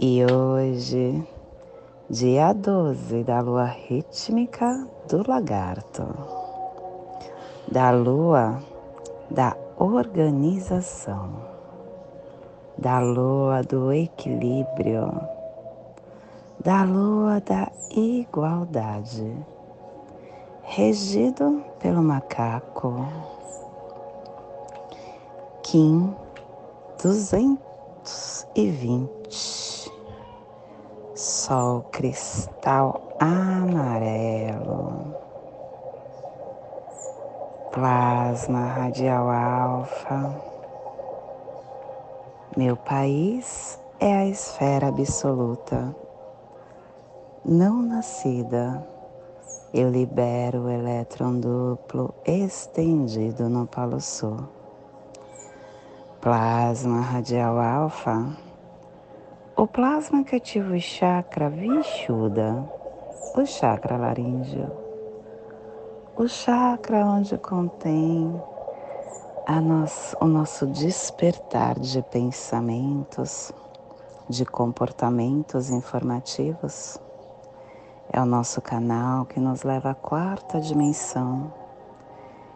e hoje, dia 12 da lua rítmica do lagarto, da lua da organização, da lua do equilíbrio, da lua da igualdade, regido pelo macaco. Kim 220 sol cristal amarelo, plasma radial alfa. Meu país é a esfera absoluta. Não nascida, eu libero o elétron duplo estendido no Polo Sul. Plasma radial alfa o plasma que ativa o chakra Vishuddha, o chakra laríngeo, o chakra onde contém o nosso despertar de pensamentos, de comportamentos informativos. É o nosso canal que nos leva à quarta dimensão.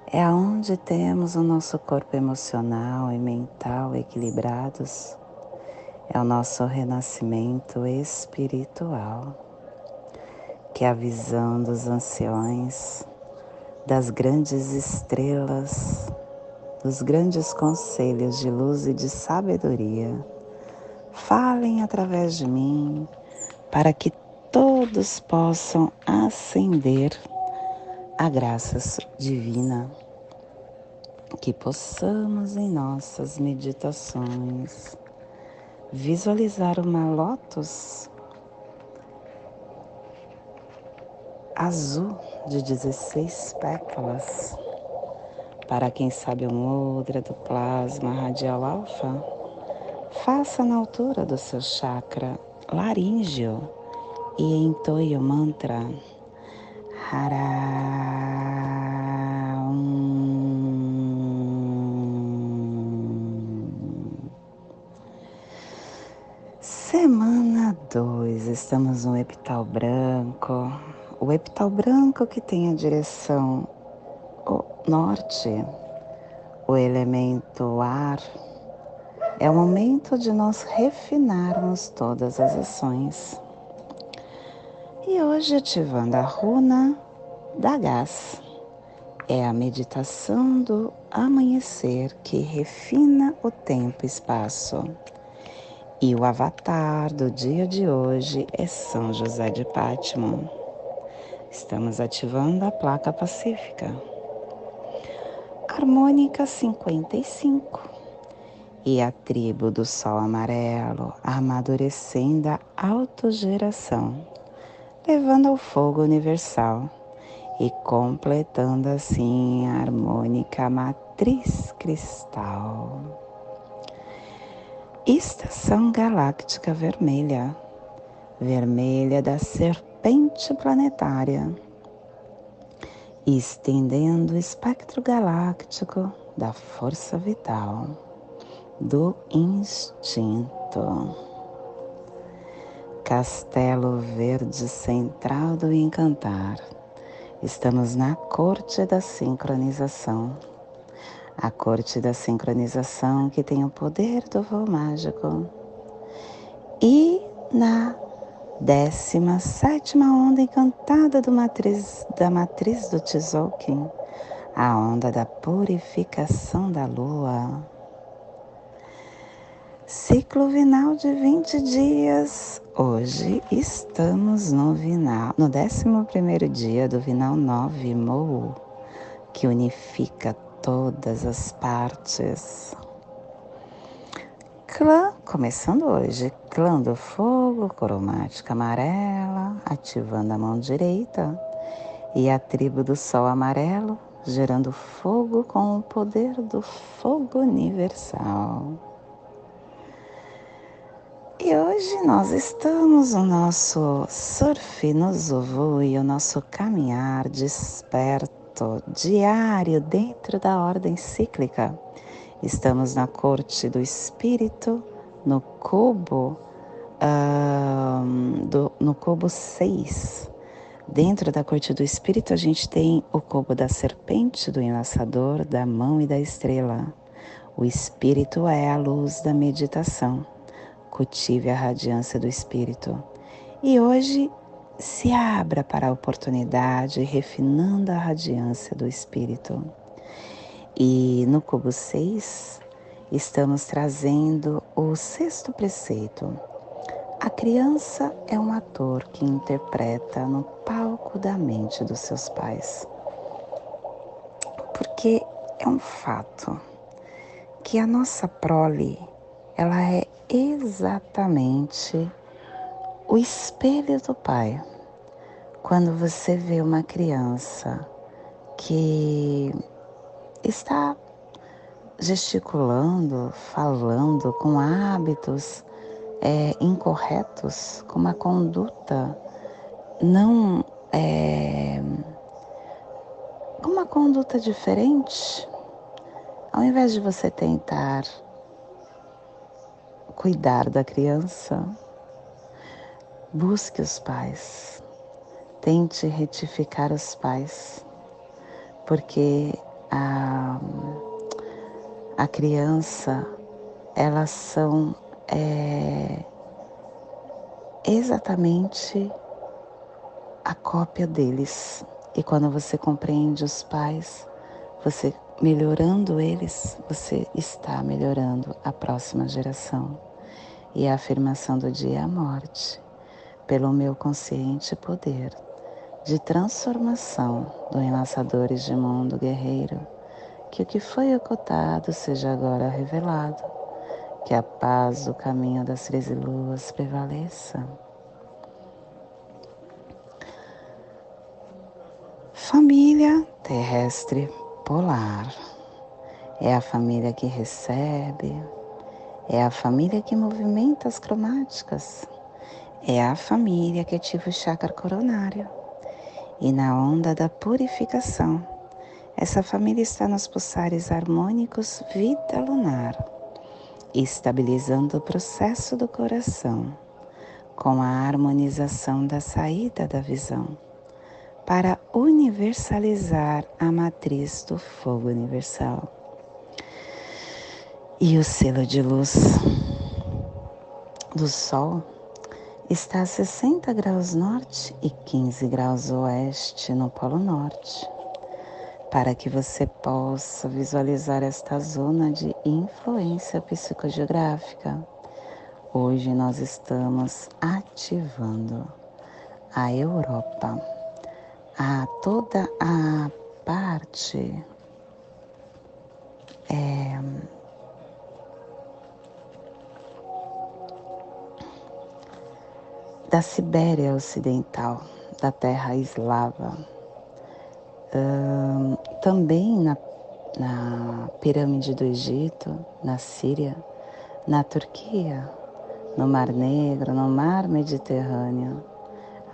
É aonde temos o nosso corpo emocional e mental equilibrados é o nosso renascimento espiritual, que é a visão dos anciões, das grandes estrelas, dos grandes conselhos de luz e de sabedoria, falem através de mim para que todos possam ascender a graça divina, que possamos em nossas meditações visualizar uma lótus azul de 16 pétalas. Para quem sabe o mudra do plasma radial alfa, faça na altura do seu chakra laríngeo e entoie o mantra Hara. Estamos no epital branco. O epital branco que tem a direção norte, o elemento ar. É o momento de nós refinarmos todas as ações. E hoje ativando a runa da gás. É a meditação do amanhecer que refina o tempo e espaço. E o avatar do dia de hoje é São José de Pátimo. Estamos ativando a placa pacífica. Harmônica 55. E a tribo do Sol Amarelo amadurecendo a autogeração, levando ao fogo universal e completando assim a harmônica matriz cristal. Estação Galáctica Vermelha, vermelha da serpente planetária, estendendo o espectro galáctico da força vital, do instinto. Castelo Verde Central do Encantar. Estamos na corte da sincronização a corte da sincronização que tem o poder do voo mágico. E na décima sétima onda encantada matriz, da matriz do Tzolk'in, a onda da purificação da lua. Ciclo vinal de 20 dias. Hoje estamos no vinal, no 11 dia do vinal 9 Mou, que unifica todas as partes. clã, começando hoje, clã do fogo, cromática amarela, ativando a mão direita, e a tribo do sol amarelo, gerando fogo com o poder do fogo universal. E hoje nós estamos no nosso surf no Zuvu e o nosso caminhar desperto diário dentro da ordem cíclica Estamos na corte do espírito, no cubo, uh, do, no cubo 6. Dentro da corte do espírito, a gente tem o cubo da serpente, do enlaçador, da mão e da estrela. O espírito é a luz da meditação. Cultive a radiância do espírito. E hoje se abra para a oportunidade, refinando a radiância do espírito. E no cubo 6, estamos trazendo o sexto preceito. A criança é um ator que interpreta no palco da mente dos seus pais. Porque é um fato que a nossa prole, ela é exatamente o espelho do pai. Quando você vê uma criança que está gesticulando, falando com hábitos é, incorretos, com uma conduta não é, com uma conduta diferente, ao invés de você tentar cuidar da criança, busque os pais, tente retificar os pais, porque a, a criança, elas são é, exatamente a cópia deles. E quando você compreende os pais, você melhorando eles, você está melhorando a próxima geração. E a afirmação do dia é a morte, pelo meu consciente poder de transformação do Enlaçadores de Mundo Guerreiro, que o que foi ocultado seja agora revelado, que a paz do caminho das treze luas prevaleça. Família terrestre polar é a família que recebe, é a família que movimenta as cromáticas, é a família que ativa o chakra coronário e na onda da purificação. Essa família está nos pulsares harmônicos vida lunar, estabilizando o processo do coração com a harmonização da saída da visão para universalizar a matriz do fogo universal. E o selo de luz do Sol está a 60 graus norte e 15 graus oeste no Polo Norte, para que você possa visualizar esta zona de influência psicogeográfica. Hoje nós estamos ativando a Europa, a toda a parte é, da Sibéria Ocidental, da terra eslava. Também na, na pirâmide do Egito, na Síria, na Turquia, no Mar Negro, no Mar Mediterrâneo,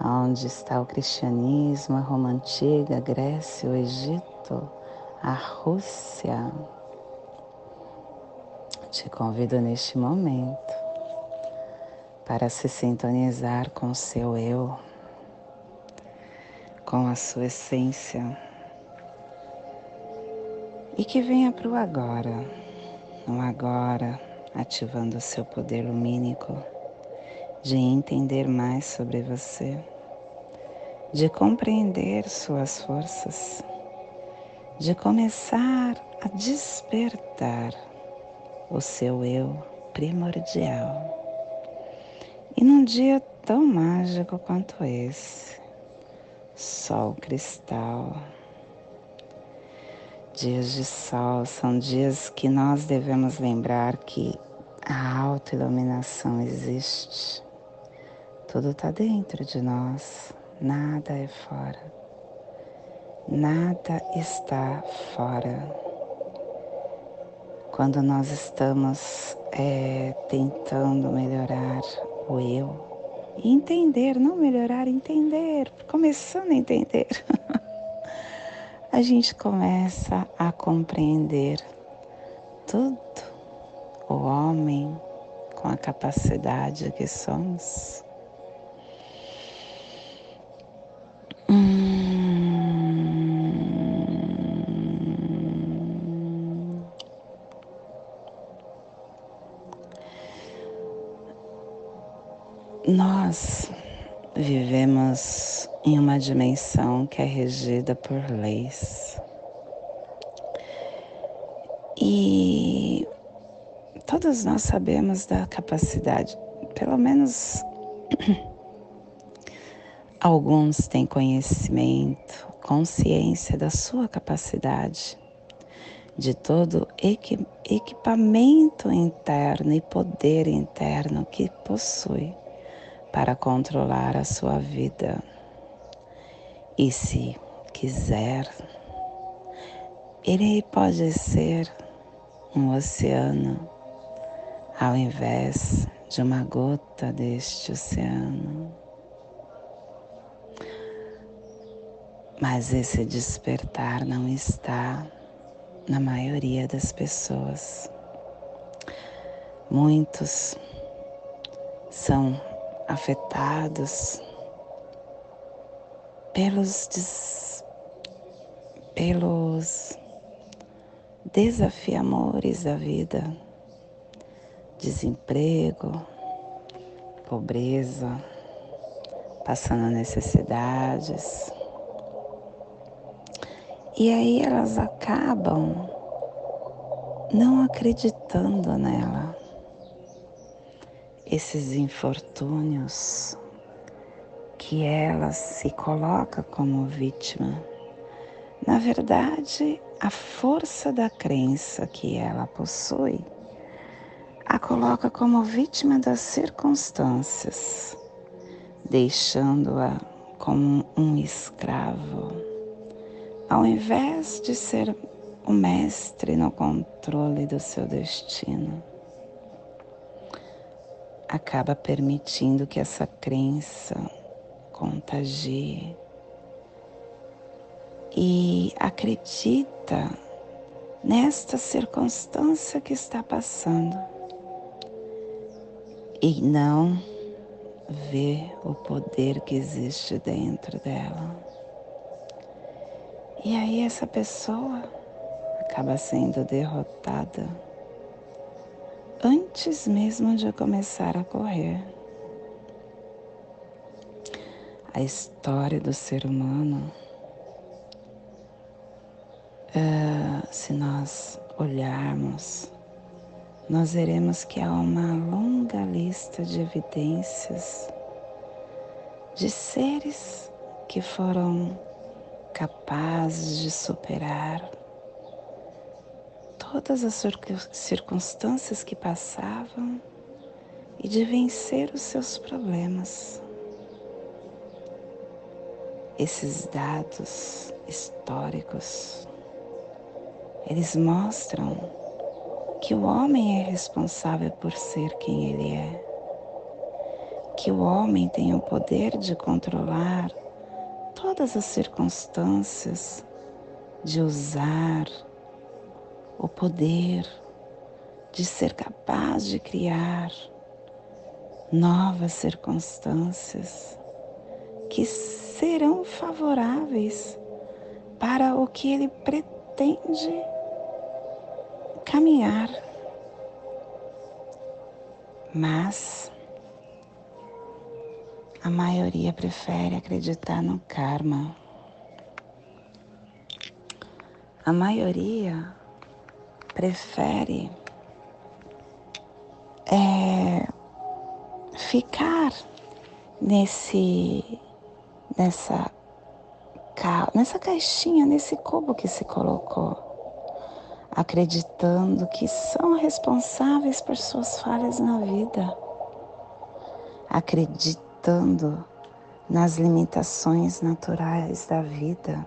onde está o cristianismo, a Roma Antiga, a Grécia, o Egito, a Rússia. Te convido neste momento para se sintonizar com o seu eu, com a sua essência. E que venha para o agora, no agora, ativando o seu poder lumínico de entender mais sobre você, de compreender suas forças, de começar a despertar o seu eu primordial e num dia tão mágico quanto esse, sol cristal, dias de sol são dias que nós devemos lembrar que A autoiluminação existe. Tudo está dentro de nós, nada é fora. Nada está fora. Quando nós estamos é, tentando melhorar o eu, e entender, não melhorar, entender, começando a entender, a gente começa a compreender tudo. O homem com a capacidade que somos vivemos em uma dimensão que é regida por leis. E todos nós sabemos da capacidade, pelo menos alguns têm conhecimento, consciência da sua capacidade, de todo equipamento interno e poder interno que possui para controlar a sua vida. E se quiser, ele pode ser um oceano ao invés de uma gota deste oceano. Mas esse despertar não está na maioria das pessoas. Muitos são afetados pelos, des, pelos desafiamores da vida, desemprego, pobreza, passando necessidades. E aí elas acabam não acreditando nela esses infortúnios que ela se coloca como vítima. Na verdade, a força da crença que ela possui a coloca como vítima das circunstâncias, deixando-a como um escravo, ao invés de ser o mestre no controle do seu destino acaba permitindo que essa crença contagie. E acredita nesta circunstância que está passando. E não vê o poder que existe dentro dela. E aí essa pessoa acaba sendo derrotada antes mesmo de começar a correr. A história do ser humano, uh, se nós olharmos, nós veremos que há uma longa lista de evidências de seres que foram capazes de superar todas as circunstâncias que passavam e de vencer os seus problemas. Esses dados históricos, eles mostram que o homem é responsável por ser quem ele é, que o homem tem o poder de controlar todas as circunstâncias, de usar o poder de ser capaz de criar novas circunstâncias que serão favoráveis para o que ele pretende caminhar. Mas a maioria prefere acreditar no karma. A maioria prefere é, ficar nesse nessa nessa caixinha, nesse cubo que se colocou. acreditando que são responsáveis por suas falhas na vida, acreditando nas limitações naturais da vida,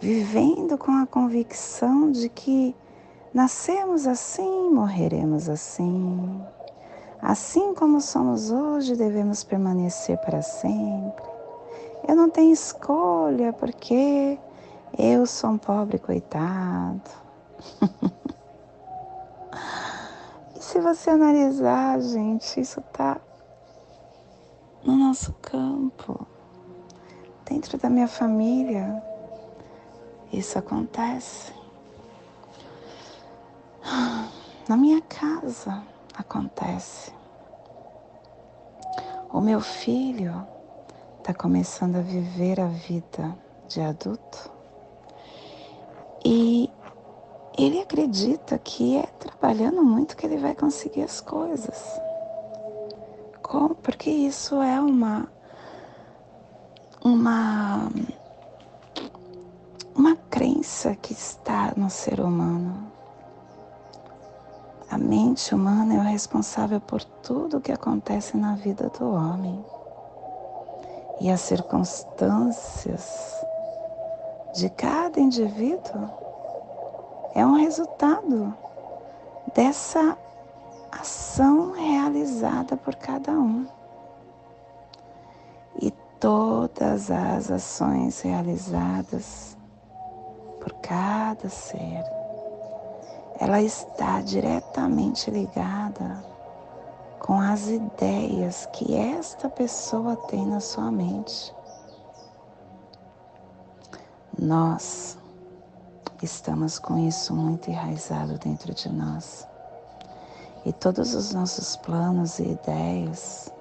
vivendo com a convicção de que nascemos assim, morreremos assim. Assim como somos hoje, devemos permanecer para sempre. Eu não tenho escolha porque eu sou um pobre coitado. e se você analisar, gente, isso está no nosso campo, dentro da minha família. Isso acontece. Na minha casa acontece. O meu filho está começando a viver a vida de adulto e ele acredita que é trabalhando muito que ele vai conseguir as coisas. Como? Porque isso é uma uma uma crença que está no ser humano. A mente humana é o responsável por tudo o que acontece na vida do homem. E as circunstâncias de cada indivíduo é um resultado dessa ação realizada por cada um. E todas as ações realizadas por cada ser, ela está diretamente ligada com as ideias que esta pessoa tem na sua mente. Nós estamos com isso muito enraizado dentro de nós. E todos os nossos planos e ideias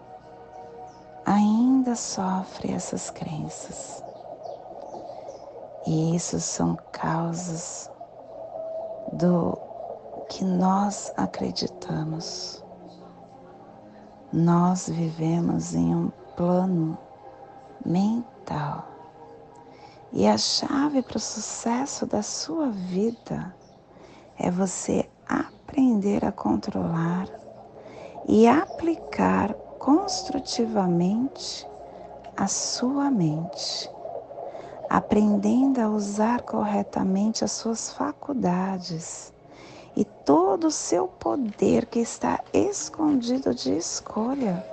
ainda sofrem essas crenças. E isso são causas do que nós acreditamos. Nós vivemos em um plano mental. E a chave para o sucesso da sua vida é você aprender a controlar e aplicar construtivamente a sua mente, aprendendo a usar corretamente as suas faculdades todo o seu poder que está escondido de escolha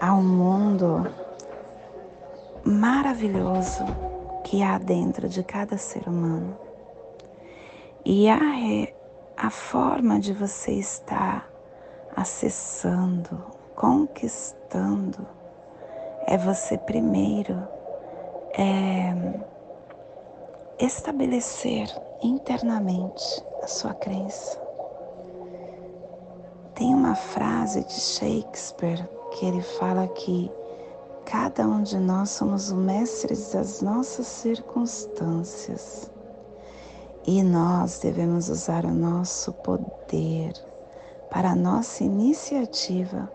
ao mundo maravilhoso que há dentro de cada ser humano. E a, a forma de você estar acessando, conquistando, é você primeiro é, estabelecer internamente a sua crença. Tem uma frase de Shakespeare que ele fala que Cada um de nós somos o mestre das nossas circunstâncias e nós devemos usar o nosso poder para a nossa iniciativa,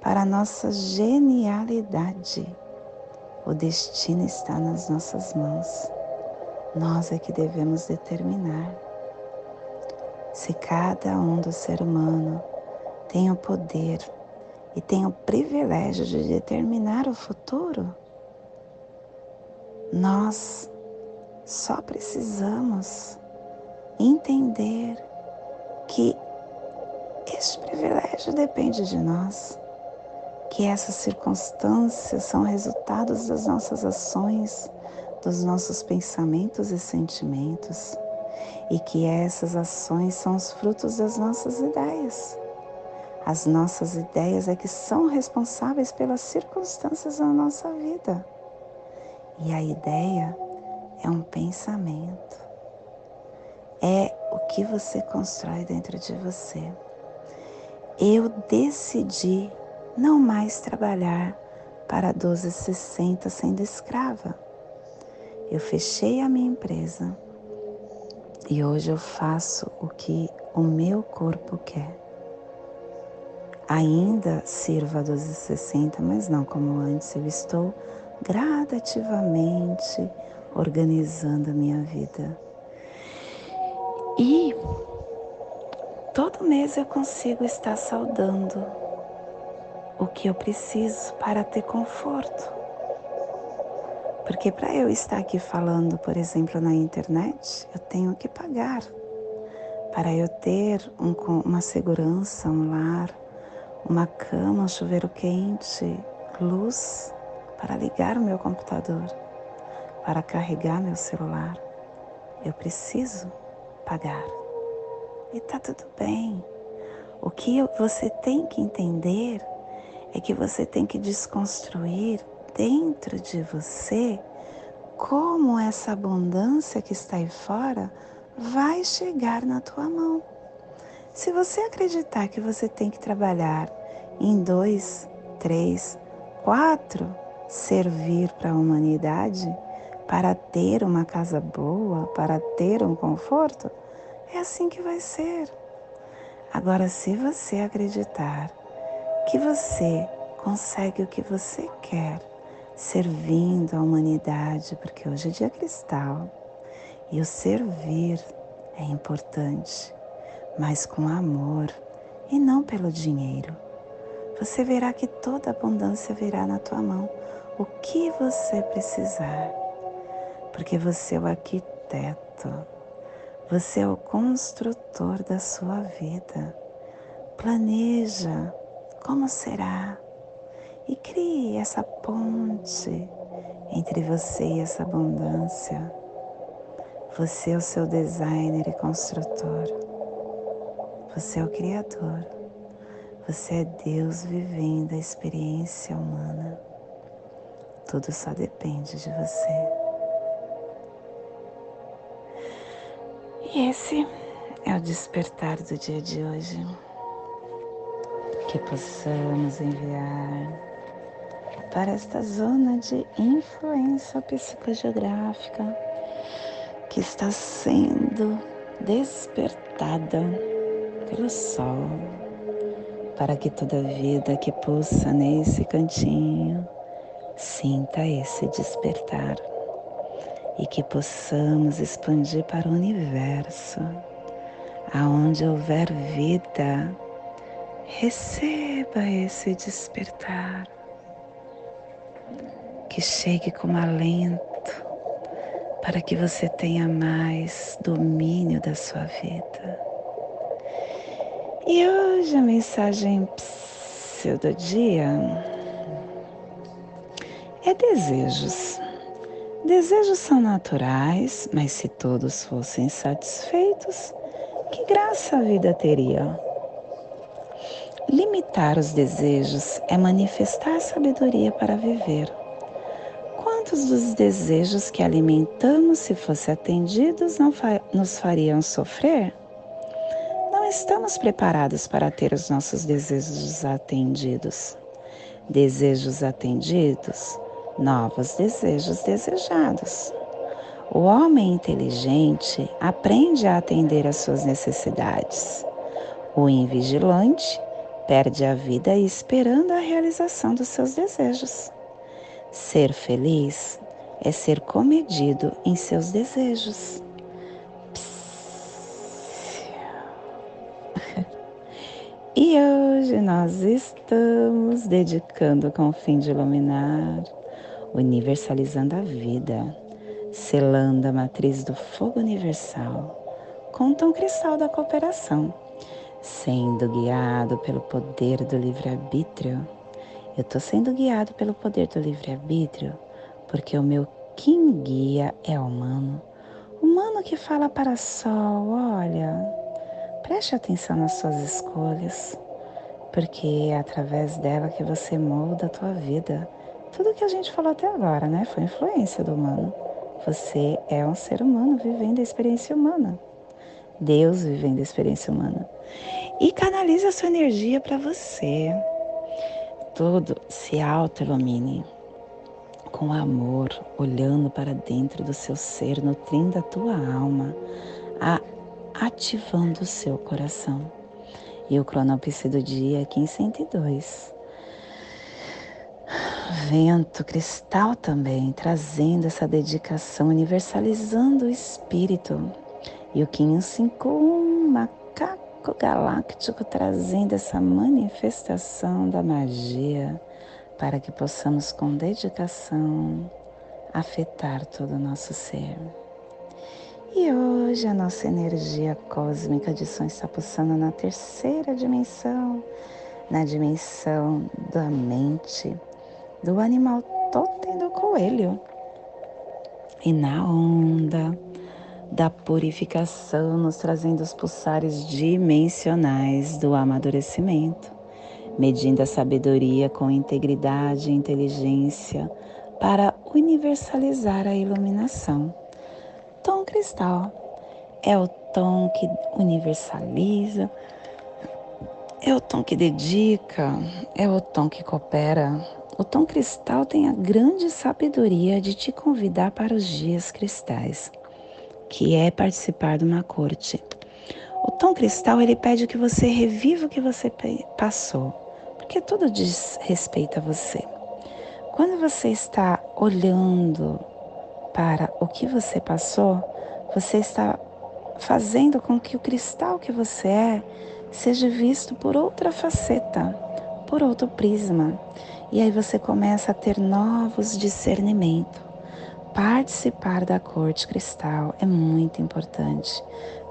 para a nossa genialidade. O destino está nas nossas mãos. Nós é que devemos determinar. Se cada um do ser humano tem o poder e tem o privilégio de determinar o futuro, nós só precisamos entender que este privilégio depende de nós, que essas circunstâncias são resultados das nossas ações, dos nossos pensamentos e sentimentos, e que essas ações são os frutos das nossas ideias. As nossas ideias é que são responsáveis pelas circunstâncias da nossa vida. E a ideia é um pensamento. É o que você constrói dentro de você. Eu decidi não mais trabalhar para 1260 sendo escrava. Eu fechei a minha empresa e hoje eu faço o que o meu corpo quer ainda sirva a 1260, mas não como antes. Eu estou gradativamente organizando a minha vida. E todo mês eu consigo estar saudando o que eu preciso para ter conforto. Porque para eu estar aqui falando, por exemplo, na internet, eu tenho que pagar. Para eu ter um, uma segurança, um lar, uma cama, um chuveiro quente, luz para ligar o meu computador, para carregar meu celular, eu preciso pagar. E tá tudo bem. O que você tem que entender é que você tem que desconstruir dentro de você como essa abundância que está aí fora vai chegar na tua mão. Se você acreditar que você tem que trabalhar em dois, três, quatro, servir para a humanidade, para ter uma casa boa, para ter um conforto, é assim que vai ser. Agora, se você acreditar que você consegue o que você quer, servindo a humanidade, porque hoje é dia cristal e o servir é importante, mas com amor e não pelo dinheiro. Você verá que toda abundância virá na tua mão, o que você precisar, porque você é o arquiteto, você é o construtor da sua vida. Planeja como será e crie essa ponte entre você e essa abundância. Você é o seu designer e construtor. Você é o Criador. Você é Deus vivendo a experiência humana. Tudo só depende de você. E esse é o despertar do dia de hoje. Que possamos enviar para esta zona de influência psicogeográfica que está sendo despertada pelo Sol, para que toda vida que pulsa nesse cantinho sinta esse despertar e que possamos expandir para o universo, aonde houver vida, receba esse despertar que chegue com alento para que você tenha mais domínio da sua vida. E hoje a mensagem do dia é desejos. Desejos são naturais, mas se todos fossem satisfeitos, que graça a vida teria? Limitar os desejos é manifestar sabedoria para viver. Quantos dos desejos que alimentamos, se fossem atendidos, não fa nos fariam sofrer? Não estamos preparados para ter os nossos desejos atendidos. Desejos atendidos, novos desejos desejados. O homem inteligente aprende a atender às suas necessidades. O invigilante perde a vida esperando a realização dos seus desejos. Ser feliz é ser comedido em seus desejos. E hoje nós estamos dedicando com o fim de iluminar, universalizando a vida, selando a matriz do fogo universal com o tom cristal da cooperação, sendo guiado pelo poder do livre-arbítrio eu estou sendo guiado pelo poder do livre-arbítrio, porque o meu quem guia é humano. Humano que fala para sol, olha, preste atenção nas suas escolhas, porque é através dela que você molda a tua vida. Tudo que a gente falou até agora, né, foi influência do humano. Você é um ser humano vivendo a experiência humana. Deus vivendo a experiência humana. E canalize a sua energia para você todo se auto-ilumine com amor, olhando para dentro do seu ser, nutrindo a tua alma, a, ativando o seu coração. E o cronopse do dia aqui em 102. Vento cristal também, trazendo essa dedicação, universalizando o espírito E o 551, macaco galáctico, trazendo essa manifestação da magia para que possamos com dedicação afetar todo o nosso ser. E hoje a nossa energia cósmica de som está pulsando na terceira dimensão, na dimensão da mente, do animal totem do coelho. E na onda da purificação, nos trazendo os pulsares dimensionais do amadurecimento, medindo a sabedoria com integridade e inteligência para universalizar a iluminação. Tom cristal é o tom que universaliza, é o tom que dedica, é o tom que coopera. O tom cristal tem a grande sabedoria de te convidar para os dias cristais, que é participar de uma corte. O tom cristal ele pede que você reviva o que você passou, porque tudo diz respeito a você. Quando você está olhando para o que você passou, você está fazendo com que o cristal que você é seja visto por outra faceta, por outro prisma. E aí você começa a ter novos discernimentos. Participar da corte cristal é muito importante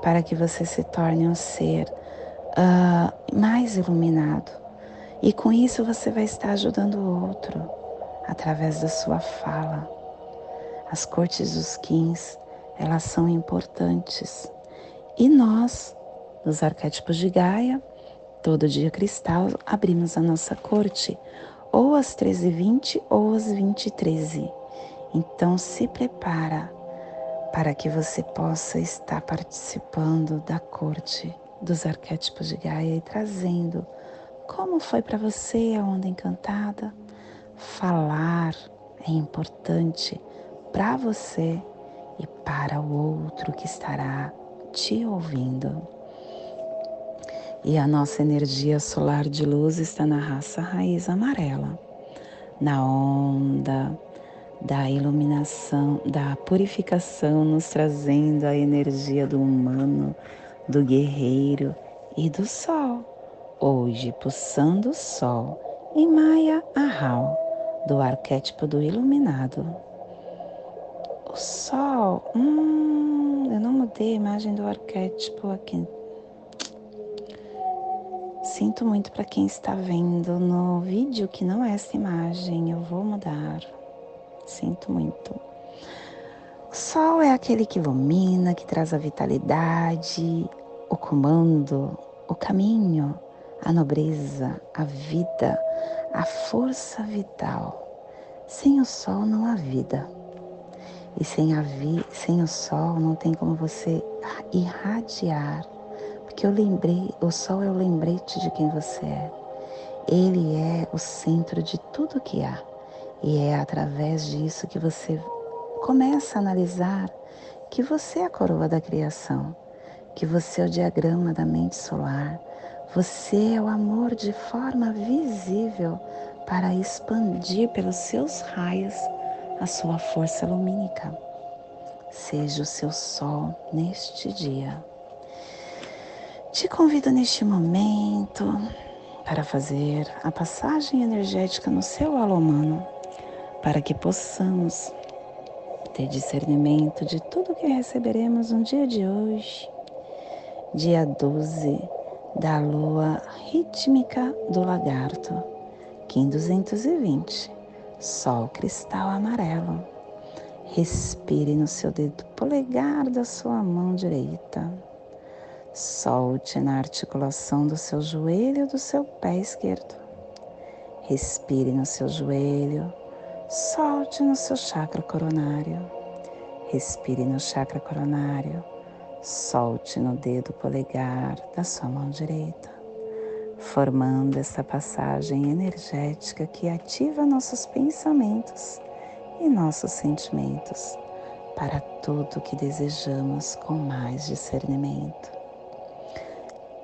para que você se torne um ser uh, mais iluminado. E com isso você vai estar ajudando o outro através da sua fala. As cortes dos quins, elas são importantes. E nós nos arquétipos de Gaia, todo dia cristal, abrimos a nossa corte ou às 13h20 ou às 20h13. Então se prepara para que você possa estar participando da corte dos arquétipos de Gaia e trazendo como foi para você a onda encantada. Falar é importante para você e para o outro que estará te ouvindo. E a nossa energia solar de luz está na raça raiz amarela, na onda da iluminação, da purificação, nos trazendo a energia do humano, do guerreiro e do sol. Hoje, pulsando o sol em Maya Ahau, do arquétipo do iluminado. O sol, hum, eu não mudei a imagem do arquétipo aqui Sinto muito para quem está vendo no vídeo que não é essa imagem, eu vou mudar. Sinto muito. O sol é aquele que ilumina, que traz a vitalidade, o comando, o caminho, a nobreza, a vida, a força vital. Sem o sol não há vida. E sem, a vi sem o sol não tem como você irradiar porque eu lembrei, o sol é o lembrete de quem você é. Ele é o centro de tudo que há. E é através disso que você começa a analisar que você é a coroa da criação, que você é o diagrama da mente solar, você é o amor de forma visível para expandir pelos seus raios a sua força lumínica. Seja o seu sol neste dia. Te convido neste momento para fazer a passagem energética no seu alô humano, para que possamos ter discernimento de tudo que receberemos no dia de hoje, dia 12 da lua rítmica do lagarto, Kim 220, Sol cristal amarelo. Respire no seu dedo polegar da sua mão direita Solte na articulação do seu joelho e do seu pé esquerdo. Respire no seu joelho, solte no seu chakra coronário. Respire no chakra coronário, solte no dedo polegar da sua mão direita, formando essa passagem energética que ativa nossos pensamentos e nossos sentimentos para tudo que desejamos com mais discernimento.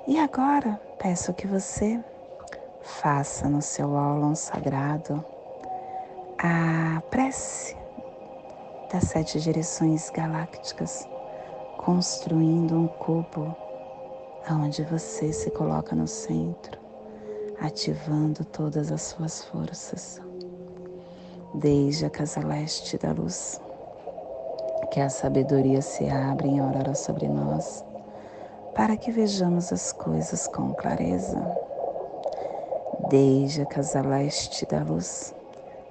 E agora peço que você faça no seu aulão sagrado a prece das sete direções galácticas construindo um cubo aonde você se coloca no centro, ativando todas as suas forças. Desde a casa leste da luz, que a sabedoria se abre em aurora sobre nós, para que vejamos as coisas com clareza. Desde a casa leste da luz,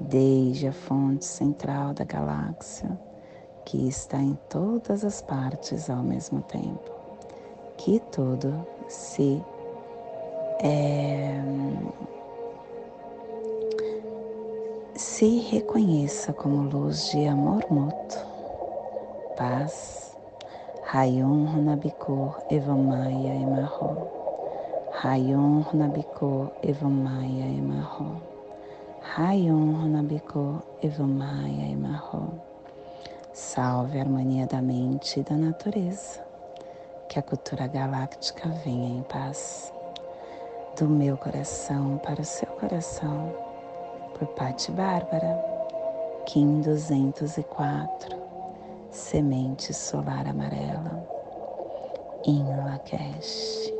desde a fonte central da galáxia, que está em todas as partes ao mesmo tempo, que tudo se é, se reconheça como luz de amor mútuo, paz, Rayon Runabiko Evamaya Emarro, Rayon Runabiko Evamaya Emarro. Rayon Honabiko Evamaya Emarro. Salve a harmonia da mente e da natureza. Que a cultura galáctica venha em paz. Do meu coração para o seu coração. Por Patti Bárbara. Kim 204. Semente solar amarela. Em Lakesh.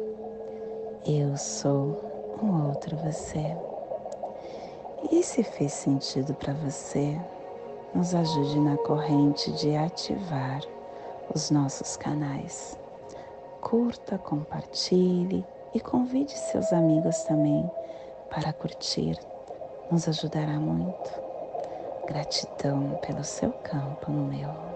Eu sou um outro você. E se fez sentido para você, nos ajude na corrente de ativar os nossos canais. Curta, compartilhe e convide seus amigos também para curtir. Nos ajudará muito. Gratidão pelo seu campo no meu.